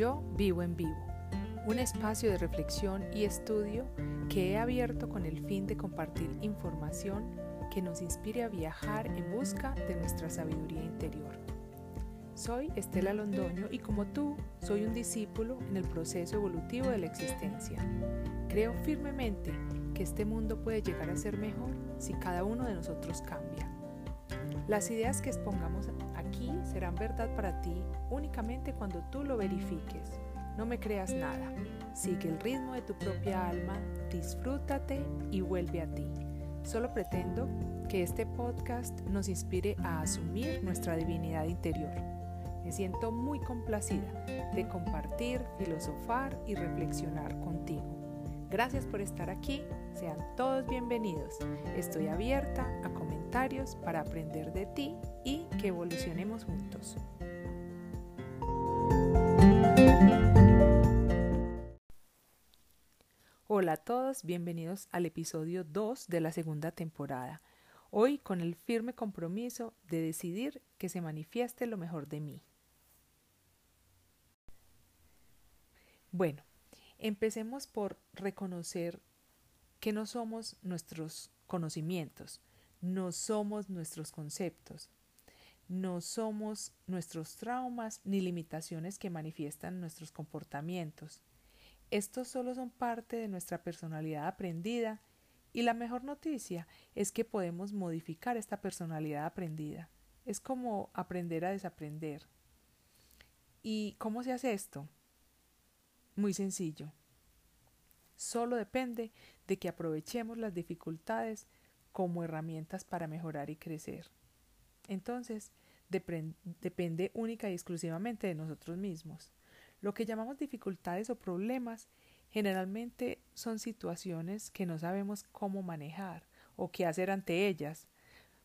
Yo vivo en vivo, un espacio de reflexión y estudio que he abierto con el fin de compartir información que nos inspire a viajar en busca de nuestra sabiduría interior. Soy Estela Londoño y como tú, soy un discípulo en el proceso evolutivo de la existencia. Creo firmemente que este mundo puede llegar a ser mejor si cada uno de nosotros cambia. Las ideas que expongamos aquí serán verdad para ti únicamente cuando tú lo verifiques. No me creas nada. Sigue el ritmo de tu propia alma, disfrútate y vuelve a ti. Solo pretendo que este podcast nos inspire a asumir nuestra divinidad interior. Me siento muy complacida de compartir, filosofar y reflexionar contigo. Gracias por estar aquí, sean todos bienvenidos. Estoy abierta a comentarios para aprender de ti y que evolucionemos juntos. Hola a todos, bienvenidos al episodio 2 de la segunda temporada. Hoy con el firme compromiso de decidir que se manifieste lo mejor de mí. Bueno, empecemos por reconocer que no somos nuestros conocimientos, no somos nuestros conceptos, no somos nuestros traumas ni limitaciones que manifiestan nuestros comportamientos. Estos solo son parte de nuestra personalidad aprendida y la mejor noticia es que podemos modificar esta personalidad aprendida. Es como aprender a desaprender. ¿Y cómo se hace esto? Muy sencillo. Solo depende de que aprovechemos las dificultades como herramientas para mejorar y crecer. Entonces, depende única y exclusivamente de nosotros mismos. Lo que llamamos dificultades o problemas generalmente son situaciones que no sabemos cómo manejar o qué hacer ante ellas.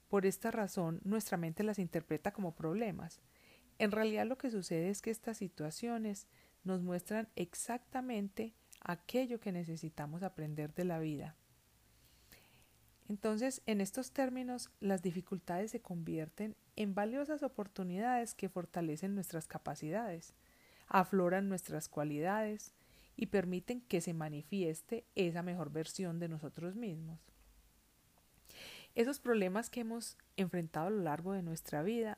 Por esta razón, nuestra mente las interpreta como problemas. En realidad lo que sucede es que estas situaciones nos muestran exactamente aquello que necesitamos aprender de la vida. Entonces, en estos términos, las dificultades se convierten en valiosas oportunidades que fortalecen nuestras capacidades, afloran nuestras cualidades y permiten que se manifieste esa mejor versión de nosotros mismos. Esos problemas que hemos enfrentado a lo largo de nuestra vida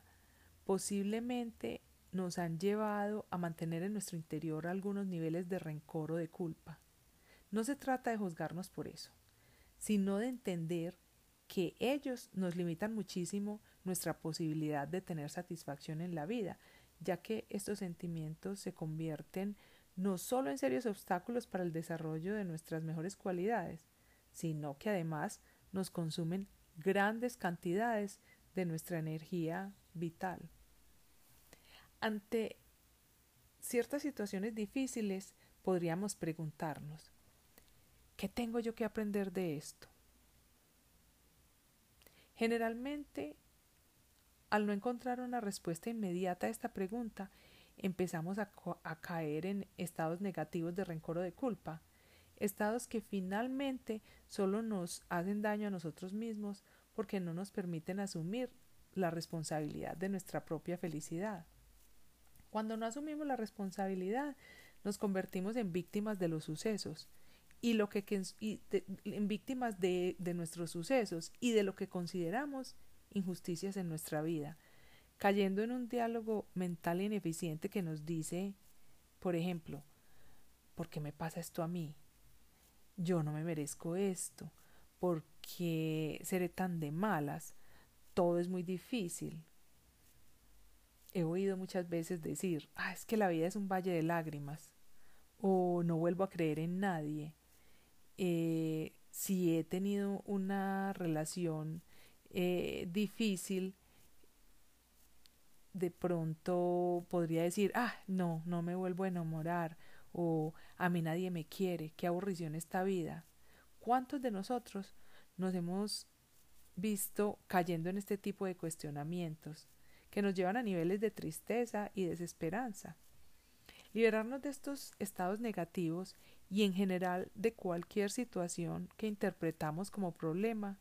posiblemente nos han llevado a mantener en nuestro interior algunos niveles de rencor o de culpa. No se trata de juzgarnos por eso, sino de entender que ellos nos limitan muchísimo nuestra posibilidad de tener satisfacción en la vida, ya que estos sentimientos se convierten no solo en serios obstáculos para el desarrollo de nuestras mejores cualidades, sino que además nos consumen grandes cantidades de nuestra energía vital. Ante ciertas situaciones difíciles podríamos preguntarnos, ¿qué tengo yo que aprender de esto? Generalmente, al no encontrar una respuesta inmediata a esta pregunta, empezamos a, caer en estados negativos de rencor o de culpa, estados que finalmente solo nos hacen daño a nosotros mismos porque no nos permiten asumir la responsabilidad de nuestra propia felicidad. Cuando no asumimos la responsabilidad, nos convertimos en víctimas de los sucesos y lo que, en víctimas de, de nuestros sucesos y de lo que consideramos injusticias en nuestra vida, cayendo en un diálogo mental ineficiente que nos dice, por ejemplo, ¿por qué me pasa esto a mí? Yo no me merezco esto, ¿por qué seré tan de malas? Todo es muy difícil, he oído muchas veces decir, ah, es que la vida es un valle de lágrimas, o no vuelvo a creer en nadie. Eh, si he tenido una relación eh, difícil, de pronto podría decir, ah, no, no me vuelvo a enamorar, o a mí nadie me quiere, qué aburrición esta vida. ¿Cuántos de nosotros nos hemos visto cayendo en este tipo de cuestionamientos? Que nos llevan a niveles de tristeza y desesperanza. Liberarnos de estos estados negativos y en general de cualquier situación que interpretamos como problema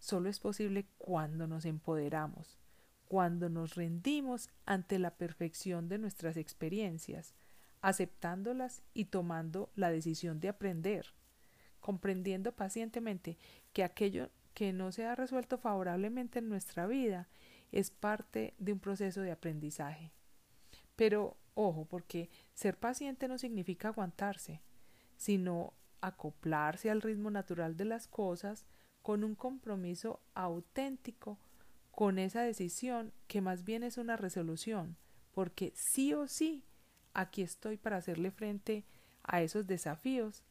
solo es posible cuando nos empoderamos, cuando nos rendimos ante la perfección de nuestras experiencias, aceptándolas y tomando la decisión de aprender, comprendiendo pacientemente que aquello que no se ha resuelto favorablemente en nuestra vida es parte de un proceso de aprendizaje. Pero ojo, porque ser paciente no significa aguantarse, sino acoplarse al ritmo natural de las cosas con un compromiso auténtico con esa decisión que más bien es una resolución, porque sí o sí aquí estoy para hacerle frente a esos desafíos,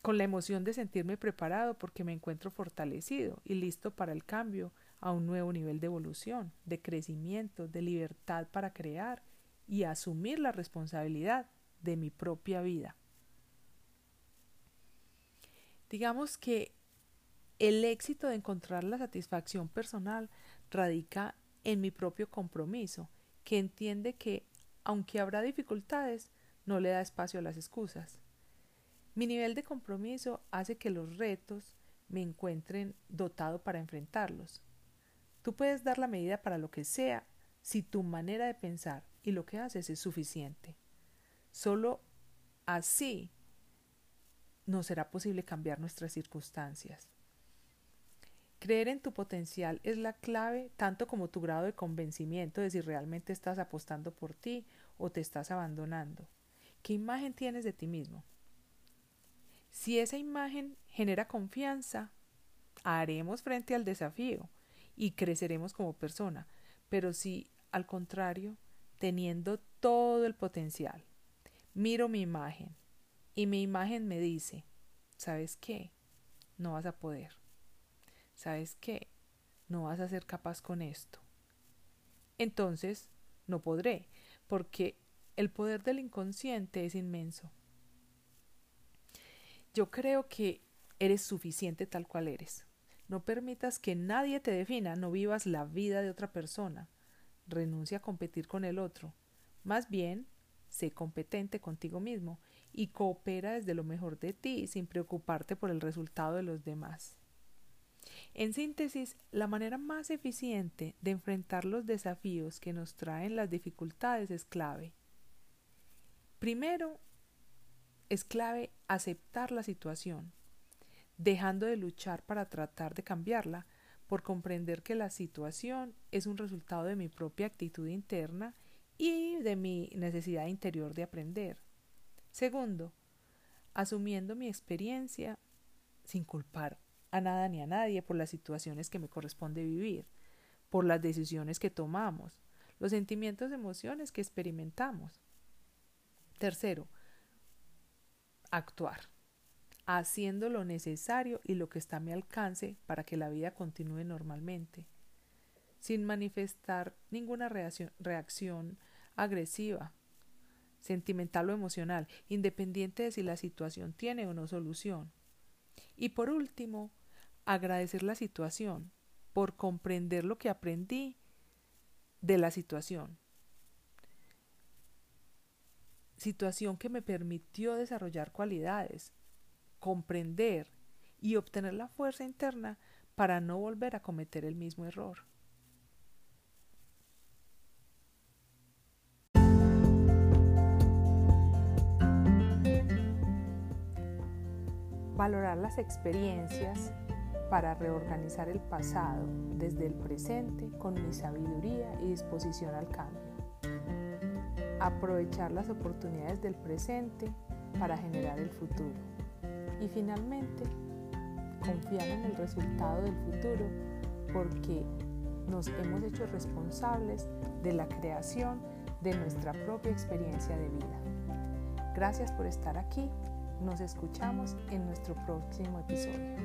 con la emoción de sentirme preparado porque me encuentro fortalecido y listo para el cambio a un nuevo nivel de evolución, de crecimiento, de libertad para crear y asumir la responsabilidad de mi propia vida. Digamos que el éxito de encontrar la satisfacción personal radica en mi propio compromiso, que entiende que, aunque habrá dificultades, no le da espacio a las excusas. Mi nivel de compromiso hace que los retos me encuentren dotado para enfrentarlos. Tú puedes dar la medida para lo que sea si tu manera de pensar y lo que haces es suficiente. Solo así no será posible cambiar nuestras circunstancias. Creer en tu potencial es la clave tanto como tu grado de convencimiento de si realmente estás apostando por ti o te estás abandonando. ¿Qué imagen tienes de ti mismo? Si esa imagen genera confianza, haremos frente al desafío y creceremos como persona. Pero si, al contrario, teniendo todo el potencial, miro mi imagen y mi imagen me dice, ¿sabes qué? No vas a poder. ¿Sabes qué? No vas a ser capaz con esto. Entonces, no podré, porque el poder del inconsciente es inmenso. Yo creo que eres suficiente tal cual eres. No permitas que nadie te defina, no vivas la vida de otra persona. Renuncia a competir con el otro. Más bien, sé competente contigo mismo y coopera desde lo mejor de ti sin preocuparte por el resultado de los demás. En síntesis, la manera más eficiente de enfrentar los desafíos que nos traen las dificultades es clave. Primero, es clave aceptar la situación, dejando de luchar para tratar de cambiarla, por comprender que la situación es un resultado de mi propia actitud interna y de mi necesidad interior de aprender. Segundo, asumiendo mi experiencia sin culpar a nada ni a nadie por las situaciones que me corresponde vivir, por las decisiones que tomamos, los sentimientos y emociones que experimentamos. Tercero, actuar, haciendo lo necesario y lo que está a mi alcance para que la vida continúe normalmente, sin manifestar ninguna reacción, reacción agresiva sentimental o emocional, independiente de si la situación tiene o no solución. Y por último, agradecer la situación por comprender lo que aprendí de la situación. Situación que me permitió desarrollar cualidades, comprender y obtener la fuerza interna para no volver a cometer el mismo error. valorar las experiencias para reorganizar el pasado desde el presente con mi sabiduría y disposición al cambio. Aprovechar las oportunidades del presente para generar el futuro. Y finalmente, confiar en el resultado del futuro porque nos hemos hecho responsables de la creación de nuestra propia experiencia de vida. Gracias por estar aquí nos escuchamos en nuestro próximo episodio.